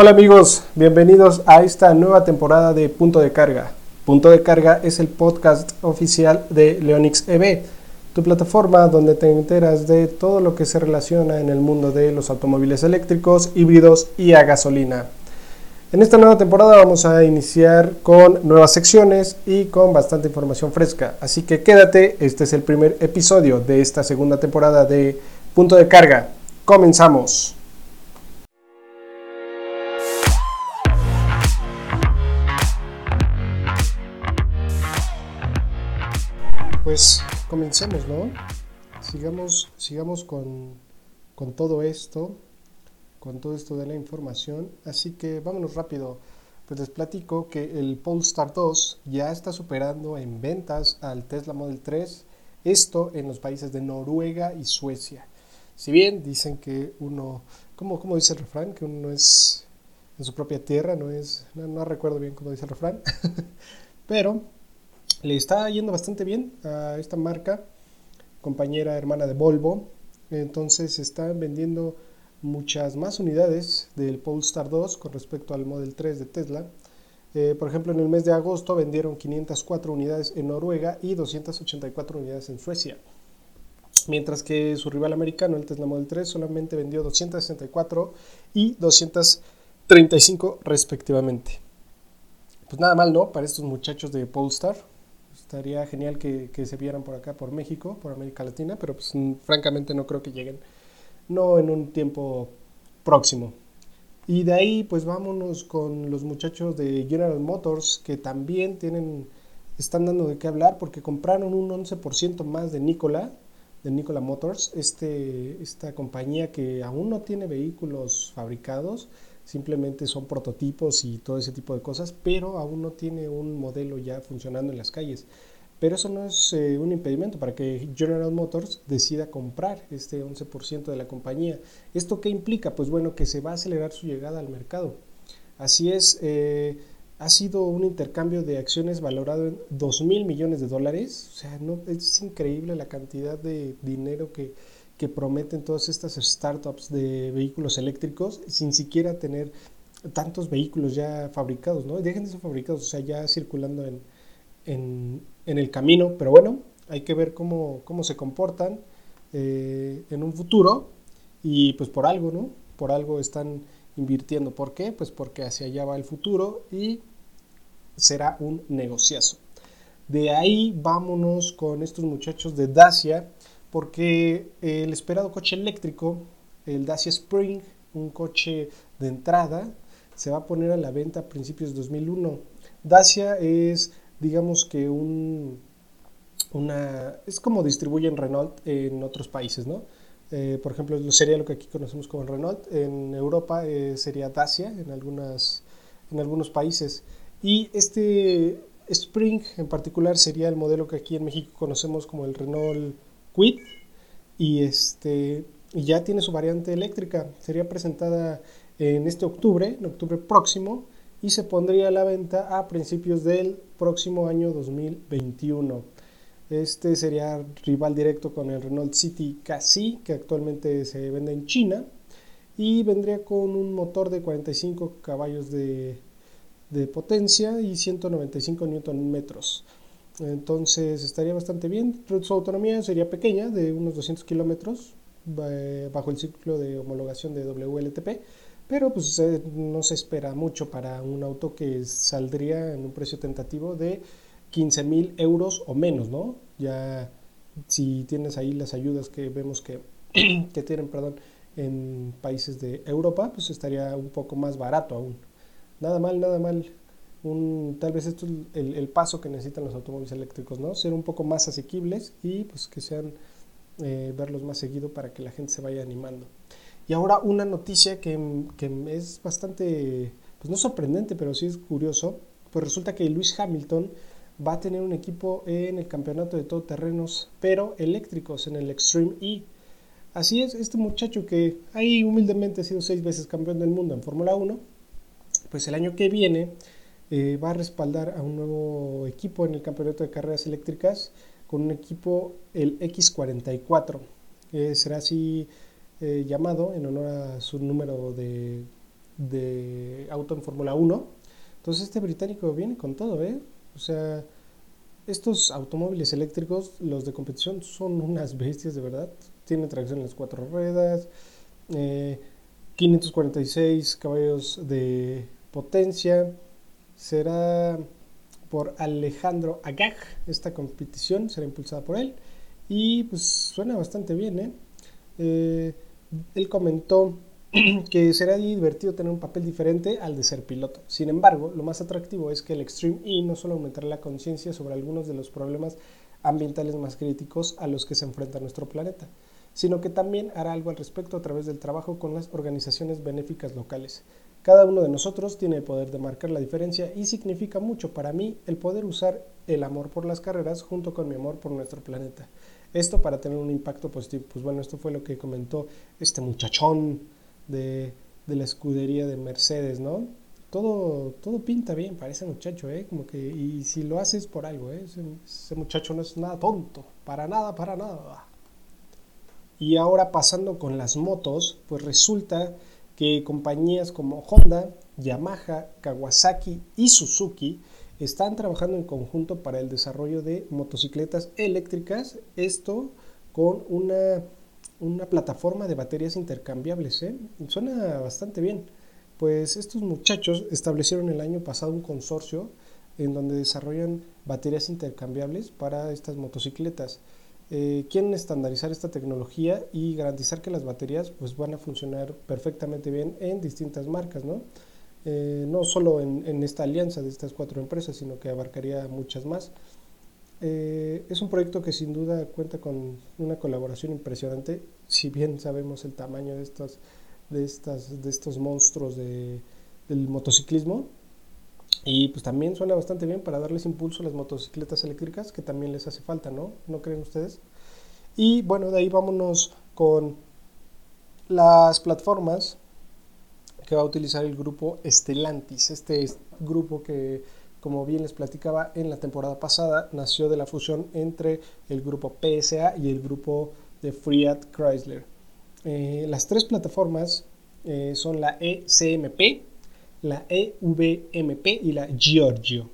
Hola amigos, bienvenidos a esta nueva temporada de Punto de Carga. Punto de Carga es el podcast oficial de Leonix EV, tu plataforma donde te enteras de todo lo que se relaciona en el mundo de los automóviles eléctricos, híbridos y a gasolina. En esta nueva temporada vamos a iniciar con nuevas secciones y con bastante información fresca, así que quédate, este es el primer episodio de esta segunda temporada de Punto de Carga. Comenzamos. Pues comencemos, ¿no? Sigamos, sigamos con, con todo esto, con todo esto de la información. Así que vámonos rápido. Pues les platico que el Polestar 2 ya está superando en ventas al Tesla Model 3, esto en los países de Noruega y Suecia. Si bien dicen que uno, ¿cómo, cómo dice el refrán? Que uno es en su propia tierra, no es, no, no recuerdo bien cómo dice el refrán, pero le está yendo bastante bien a esta marca, compañera hermana de Volvo. Entonces están vendiendo muchas más unidades del Polestar 2 con respecto al Model 3 de Tesla. Eh, por ejemplo, en el mes de agosto vendieron 504 unidades en Noruega y 284 unidades en Suecia. Mientras que su rival americano, el Tesla Model 3, solamente vendió 264 y 235 respectivamente. Pues nada mal, ¿no? Para estos muchachos de Polestar. Estaría genial que, se vieran por acá, por México, por América Latina, pero pues francamente no creo que lleguen, no en un tiempo próximo. Y de ahí pues vámonos con los muchachos de General Motors que también tienen, están dando de qué hablar porque compraron un 11% más de Nikola, de Nikola Motors, este, esta compañía que aún no tiene vehículos fabricados, simplemente son prototipos y todo ese tipo de cosas, pero aún no tiene un modelo ya funcionando en las calles. Pero eso no es eh, un impedimento para que General Motors decida comprar este 11% de la compañía. ¿Esto qué implica? Pues bueno, que se va a acelerar su llegada al mercado. Así es, eh, ha sido un intercambio de acciones valorado en 2 mil millones de dólares. O sea, no, es increíble la cantidad de dinero que, que prometen todas estas startups de vehículos eléctricos sin siquiera tener tantos vehículos ya fabricados, ¿no? Dejen de ser fabricados, o sea, ya circulando en, en, el camino, pero bueno, hay que ver cómo, cómo se comportan eh, en un futuro y pues por algo, ¿no? Por algo están invirtiendo. ¿Por qué? Pues porque hacia allá va el futuro y será un negociazo. De ahí vámonos con estos muchachos de Dacia porque el esperado coche eléctrico, el Dacia Spring, un coche de entrada, se va a poner a la venta a principios de 2001. Dacia es, digamos que un, una, es como distribuyen Renault en otros países, ¿no? Eh, por ejemplo, sería lo que aquí conocemos como Renault. En Europa eh, sería Dacia en, algunas, en algunos países. Y este Spring en particular sería el modelo que aquí en México conocemos como el Renault y este ya tiene su variante eléctrica. Sería presentada en este octubre, en octubre próximo, y se pondría a la venta a principios del próximo año 2021. Este sería rival directo con el Renault City Casi, que actualmente se vende en China, y vendría con un motor de 45 caballos de, de potencia y 195 Nm. Entonces estaría bastante bien. Su autonomía sería pequeña, de unos 200 kilómetros, bajo el ciclo de homologación de WLTP, pero pues no se espera mucho para un auto que saldría en un precio tentativo de 15 mil euros o menos, ¿no? Ya si tienes ahí las ayudas que vemos que, que tienen, perdón, en países de Europa, pues estaría un poco más barato aún. Nada mal, nada mal tal vez esto es el, paso que necesitan los automóviles eléctricos, ¿no? Ser un poco más asequibles y pues que sean eh, verlos más seguido para que la gente se vaya animando. Y ahora una noticia que, es bastante, pues no sorprendente, pero sí es curioso, pues resulta que Luis Hamilton va a tener un equipo en el campeonato de todoterrenos, pero eléctricos en el Extreme E. Así es, este muchacho que ahí humildemente ha sido seis veces campeón del mundo en Fórmula 1, pues el año que viene eh, va a respaldar a un nuevo equipo en el campeonato de carreras eléctricas con un equipo, el X44. será así eh, llamado en honor a su número de, de auto en Fórmula 1. Entonces este británico viene con todo, ¿eh? O sea, estos automóviles eléctricos, los de competición, son unas bestias de verdad. Tienen tracción en las cuatro ruedas, 546 eh, caballos de potencia. Será por Alejandro Agag esta competición, será impulsada por él. Y pues suena bastante bien, ¿eh? eh él comentó que será divertido tener un papel diferente al de ser piloto. Sin embargo, lo más atractivo es que el Extreme E no solo aumentará la conciencia sobre algunos de los problemas ambientales más críticos a los que se enfrenta nuestro planeta, sino que también hará algo al respecto a través del trabajo con las organizaciones benéficas locales. Cada uno de nosotros tiene el poder de marcar la diferencia y significa mucho para mí el poder usar el amor por las carreras junto con mi amor por nuestro planeta. Esto para tener un impacto positivo. Pues bueno, esto fue lo que comentó este muchachón de, la escudería de Mercedes, ¿no? Todo, todo pinta bien para ese muchacho, ¿eh? Como que, y si lo haces por algo, ¿eh? Ese, muchacho no es nada tonto, para nada, para nada. Y ahora pasando con las motos, pues resulta que compañías como Honda, Yamaha, Kawasaki y Suzuki están trabajando en conjunto para el desarrollo de motocicletas eléctricas, esto con una una plataforma de baterías intercambiables. ¿eh? Suena bastante bien. Pues estos muchachos establecieron el año pasado un consorcio en donde desarrollan baterías intercambiables para estas motocicletas. Eh, quieren estandarizar esta tecnología y garantizar que las baterías pues, van a funcionar perfectamente bien en distintas marcas, ¿no? Eh, no solo en, esta alianza de estas cuatro empresas, sino que abarcaría muchas más. Eh, es un proyecto que sin duda cuenta con una colaboración impresionante, si bien sabemos el tamaño de estos, de estas, de estos monstruos de, del motociclismo. Y pues también suena bastante bien para darles impulso a las motocicletas eléctricas, que también les hace falta, ¿no? ¿No creen ustedes? Y bueno, de ahí vámonos con las plataformas que va a utilizar el grupo Estelantis, este grupo que como bien les platicaba en la temporada pasada, nació de la fusión entre el grupo PSA y el grupo de Fiat Chrysler. Eh, las tres plataformas eh, son la ECMP, la EVMP y la Giorgio.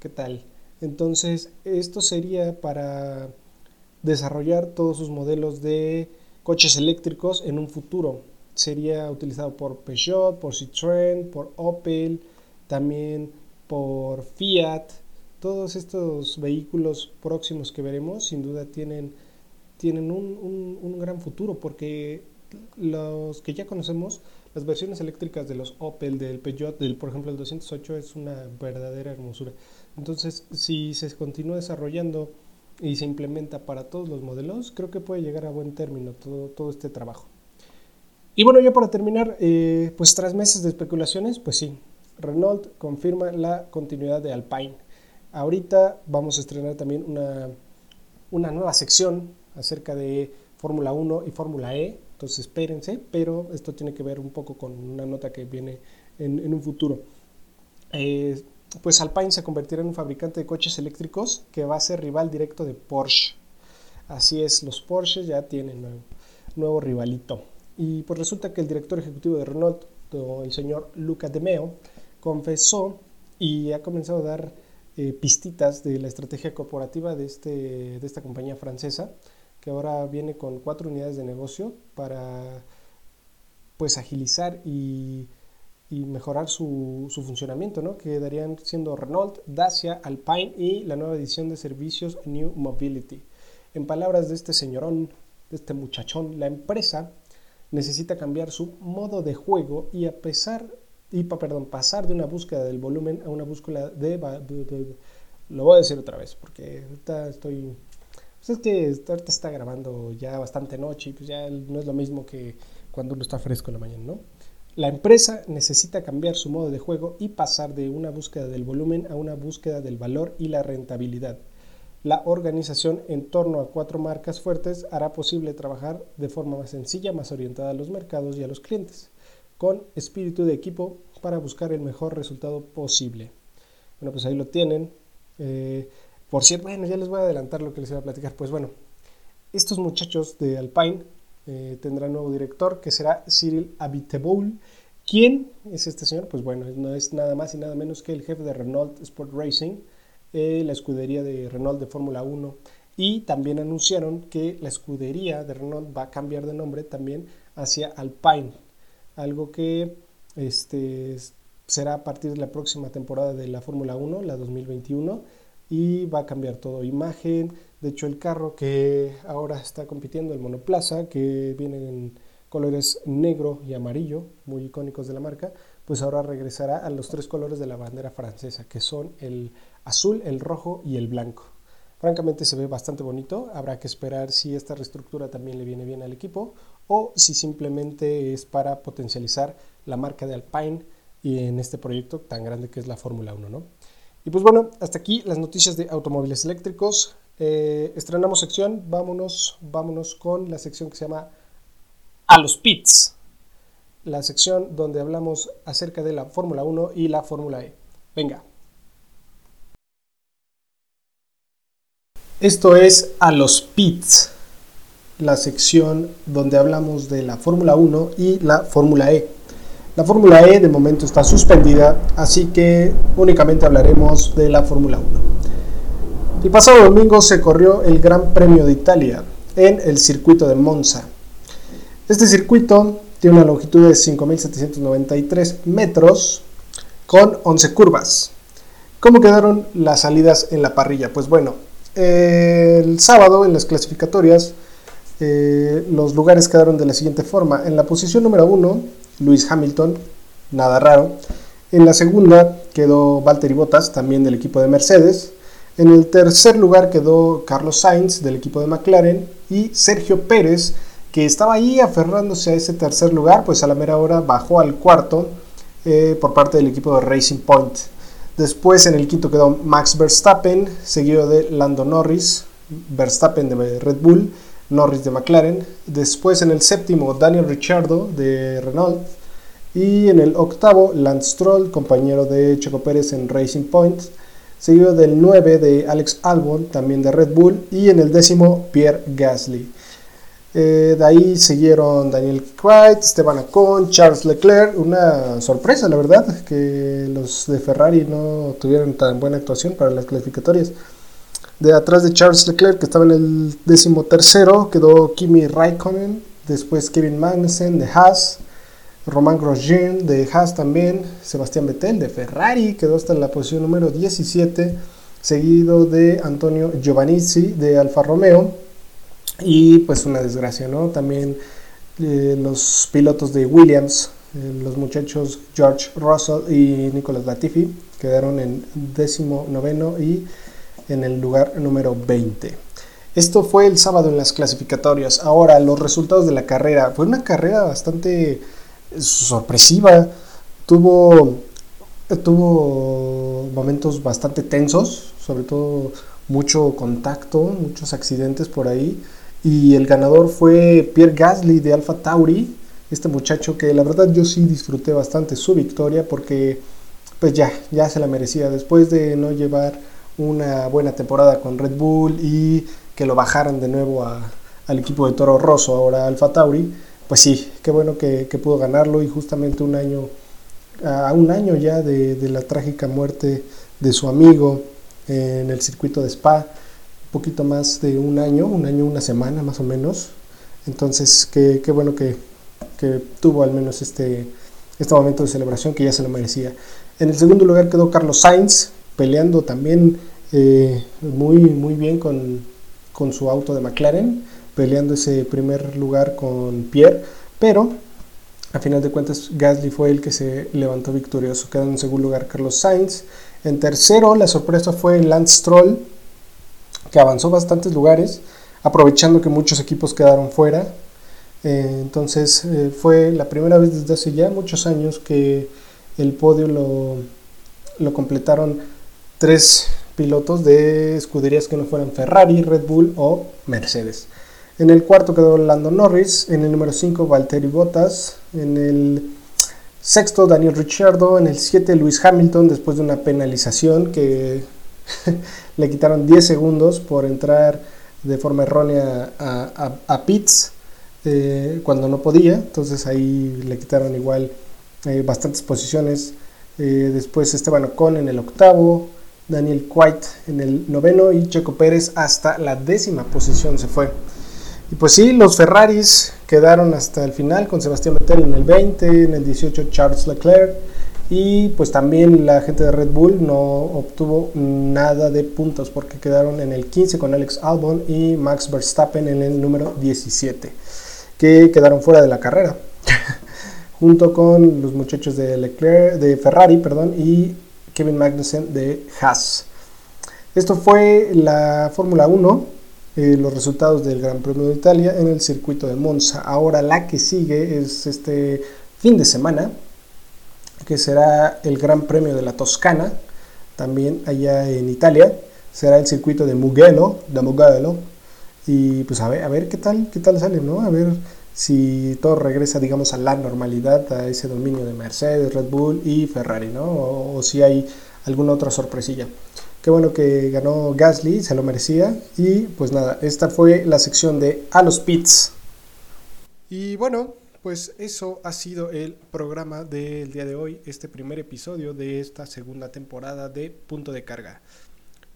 ¿Qué tal? Entonces, esto sería para desarrollar todos sus modelos de coches eléctricos en un futuro. Sería utilizado por Peugeot, por Citroën, por Opel, también por Fiat, todos estos vehículos próximos que veremos sin duda tienen, tienen un, gran futuro porque los que ya conocemos, las versiones eléctricas de los Opel, del Peugeot, del por ejemplo el 208 es una verdadera hermosura. Entonces, si se continúa desarrollando y se implementa para todos los modelos, creo que puede llegar a buen término todo, todo este trabajo. Y bueno, ya para terminar, eh, pues tras meses de especulaciones, pues sí, Renault confirma la continuidad de Alpine. Ahorita vamos a estrenar también una, una nueva sección acerca de Fórmula 1 y Fórmula E, entonces espérense, pero esto tiene que ver un poco con una nota que viene en, un futuro. Eh, pues Alpine se convertirá en un fabricante de coches eléctricos que va a ser rival directo de Porsche. Así es, los Porsche ya tienen nuevo, nuevo rivalito. Y pues resulta que el director ejecutivo de Renault, el señor Luca De Meo, confesó y ha comenzado a dar eh, pistitas de la estrategia corporativa de, este, de esta compañía francesa, que ahora viene con cuatro unidades de negocio para pues agilizar y, mejorar su, funcionamiento, ¿no? que darían siendo Renault, Dacia, Alpine y la nueva edición de servicios New Mobility. En palabras de este señorón, de este muchachón, la empresa necesita cambiar su modo de juego y a pesar y perdón, pasar de una búsqueda del volumen a una búsqueda de, lo voy a decir otra vez porque ahorita estoy pues es que ahorita está grabando ya bastante noche y pues ya no es lo mismo que cuando uno está fresco en la mañana, ¿no? La empresa necesita cambiar su modo de juego y pasar de una búsqueda del volumen a una búsqueda del valor y la rentabilidad. La organización en torno a cuatro marcas fuertes hará posible trabajar de forma más sencilla, más orientada a los mercados y a los clientes con espíritu de equipo para buscar el mejor resultado posible. Bueno, pues ahí lo tienen. Eh, por cierto, bueno, ya les voy a adelantar lo que les iba a platicar. Pues bueno, estos muchachos de Alpine eh, tendrán nuevo director que será Cyril Abiteboul ¿Quién es este señor? Pues bueno, no es nada más y nada menos que el jefe de Renault Sport Racing, eh, la escudería de Renault de Fórmula 1. Y también anunciaron que la escudería de Renault va a cambiar de nombre también hacia Alpine, algo que este, será a partir de la próxima temporada de la Fórmula 1, la 2021, y va a cambiar todo, imagen, de hecho el carro que ahora está compitiendo, el monoplaza, que viene en colores negro y amarillo, muy icónicos de la marca, pues ahora regresará a los tres colores de la bandera francesa, que son el azul, el rojo y el blanco. Francamente se ve bastante bonito, habrá que esperar si esta reestructura también le viene bien al equipo o si simplemente es para potencializar la marca de Alpine y en este proyecto tan grande que es la Fórmula 1, ¿no? Y pues bueno, hasta aquí las noticias de automóviles eléctricos. Eh, estrenamos sección, vámonos, vámonos con la sección que se llama A los Pits, la sección donde hablamos acerca de la Fórmula 1 y la Fórmula E. Venga. Esto es A los Pits, la sección donde hablamos de la Fórmula 1 y la Fórmula E. La Fórmula E de momento está suspendida, así que únicamente hablaremos de la Fórmula 1. El pasado domingo se corrió el Gran Premio de Italia en el circuito de Monza. Este circuito tiene una longitud de 5.793 metros con 11 curvas. ¿Cómo quedaron las salidas en la parrilla? Pues bueno, el sábado en las clasificatorias eh, los lugares quedaron de la siguiente forma. En la posición número 1 Luis Hamilton, nada raro. En la segunda quedó Valtteri Bottas, también del equipo de Mercedes. En el tercer lugar quedó Carlos Sainz, del equipo de McLaren. Y Sergio Pérez, que estaba ahí aferrándose a ese tercer lugar, pues a la mera hora bajó al cuarto eh, por parte del equipo de Racing Point. Después en el quinto quedó Max Verstappen, seguido de Lando Norris, Verstappen de Red Bull Norris de McLaren. Después en el séptimo, Daniel Ricciardo de Renault. Y en el octavo, Lance Stroll, compañero de Checo Pérez en Racing Point. Seguido del 9 de Alex Albon, también de Red Bull. Y en el décimo, Pierre Gasly. Eh, de ahí siguieron Daniel Kvyat, Esteban Ocon, Charles Leclerc. Una sorpresa, la verdad, que los de Ferrari no tuvieron tan buena actuación para las clasificatorias. De atrás de Charles Leclerc, que estaba en el décimo tercero, quedó Kimi Raikkonen, después Kevin Magnussen de Haas, Romain Grosjean de Haas también, Sebastián Vettel de Ferrari, quedó hasta en la posición número 17, seguido de Antonio Giovanizzi de Alfa Romeo, y pues una desgracia, ¿no? También eh, los pilotos de Williams, eh, los muchachos George Russell y Nicolas Latifi, quedaron en décimo noveno y en el lugar número 20. Esto fue el sábado en las clasificatorias. Ahora, los resultados de la carrera. Fue una carrera bastante sorpresiva. Tuvo, tuvo momentos bastante tensos, sobre todo mucho contacto, muchos accidentes por ahí. Y el ganador fue Pierre Gasly de Alfa Tauri, este muchacho que la verdad yo sí disfruté bastante su victoria porque pues ya, ya se la merecía después de no llevar una buena temporada con Red Bull y que lo bajaran de nuevo al equipo de Toro Rosso, ahora Alfa Tauri, pues sí, qué bueno que, pudo ganarlo y justamente un año, a un año ya de, la trágica muerte de su amigo en el circuito de Spa, un poquito más de un año, un año, una semana más o menos. Entonces, qué, qué bueno que, que, tuvo al menos este, este momento de celebración que ya se lo merecía. En el segundo lugar quedó Carlos Sainz, peleando también eh, muy, muy bien con, con, su auto de McLaren, peleando ese primer lugar con Pierre, pero a final de cuentas Gasly fue el que se levantó victorioso, quedó en segundo lugar Carlos Sainz, en tercero la sorpresa fue Lance Stroll, que avanzó bastantes lugares, aprovechando que muchos equipos quedaron fuera, eh, entonces eh, fue la primera vez desde hace ya muchos años que el podio lo, lo completaron tres pilotos de escuderías que no fueran Ferrari, Red Bull o Mercedes. En el cuarto quedó Lando Norris, en el número 5 Valtteri Bottas, en el sexto Daniel Ricciardo, en el 7 Luis Hamilton después de una penalización que le quitaron 10 segundos por entrar de forma errónea a, pits eh, cuando no podía, entonces ahí le quitaron igual eh, bastantes posiciones. Eh, después Esteban Ocon en el octavo, Daniel White en el noveno y Checo Pérez hasta la décima posición se fue. Y pues sí, los Ferraris quedaron hasta el final con Sebastián Vettel en el 20, en el 18 Charles Leclerc y pues también la gente de Red Bull no obtuvo nada de puntos porque quedaron en el 15 con Alex Albon y Max Verstappen en el número 17, que quedaron fuera de la carrera, junto con los muchachos de Leclerc, de Ferrari, perdón, y Kevin Magnussen de Haas. Esto fue la Fórmula 1, eh, los resultados del Gran Premio de Italia en el circuito de Monza. Ahora la que sigue es este fin de semana, que será el Gran Premio de la Toscana, también allá en Italia. Será el circuito de Mugello, de Mugello. Y pues a ver, a ver qué tal, qué tal sale, ¿no? A ver si todo regresa, digamos, a la normalidad, a ese dominio de Mercedes, Red Bull y Ferrari, ¿no? O, si hay alguna otra sorpresilla. Qué bueno que ganó Gasly, se lo merecía. Y pues nada, esta fue la sección de A los Pits. Y bueno, pues eso ha sido el programa del día de hoy, este primer episodio de esta segunda temporada de Punto de Carga.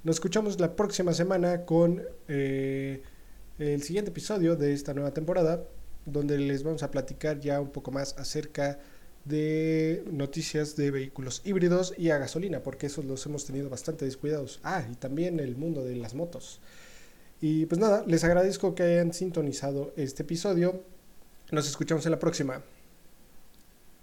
Nos escuchamos la próxima semana con eh, el siguiente episodio de esta nueva temporada, donde les vamos a platicar ya un poco más acerca de noticias de vehículos híbridos y a gasolina, porque esos los hemos tenido bastante descuidados. Ah, y también el mundo de las motos. Y pues nada, les agradezco que hayan sintonizado este episodio. Nos escuchamos en la próxima.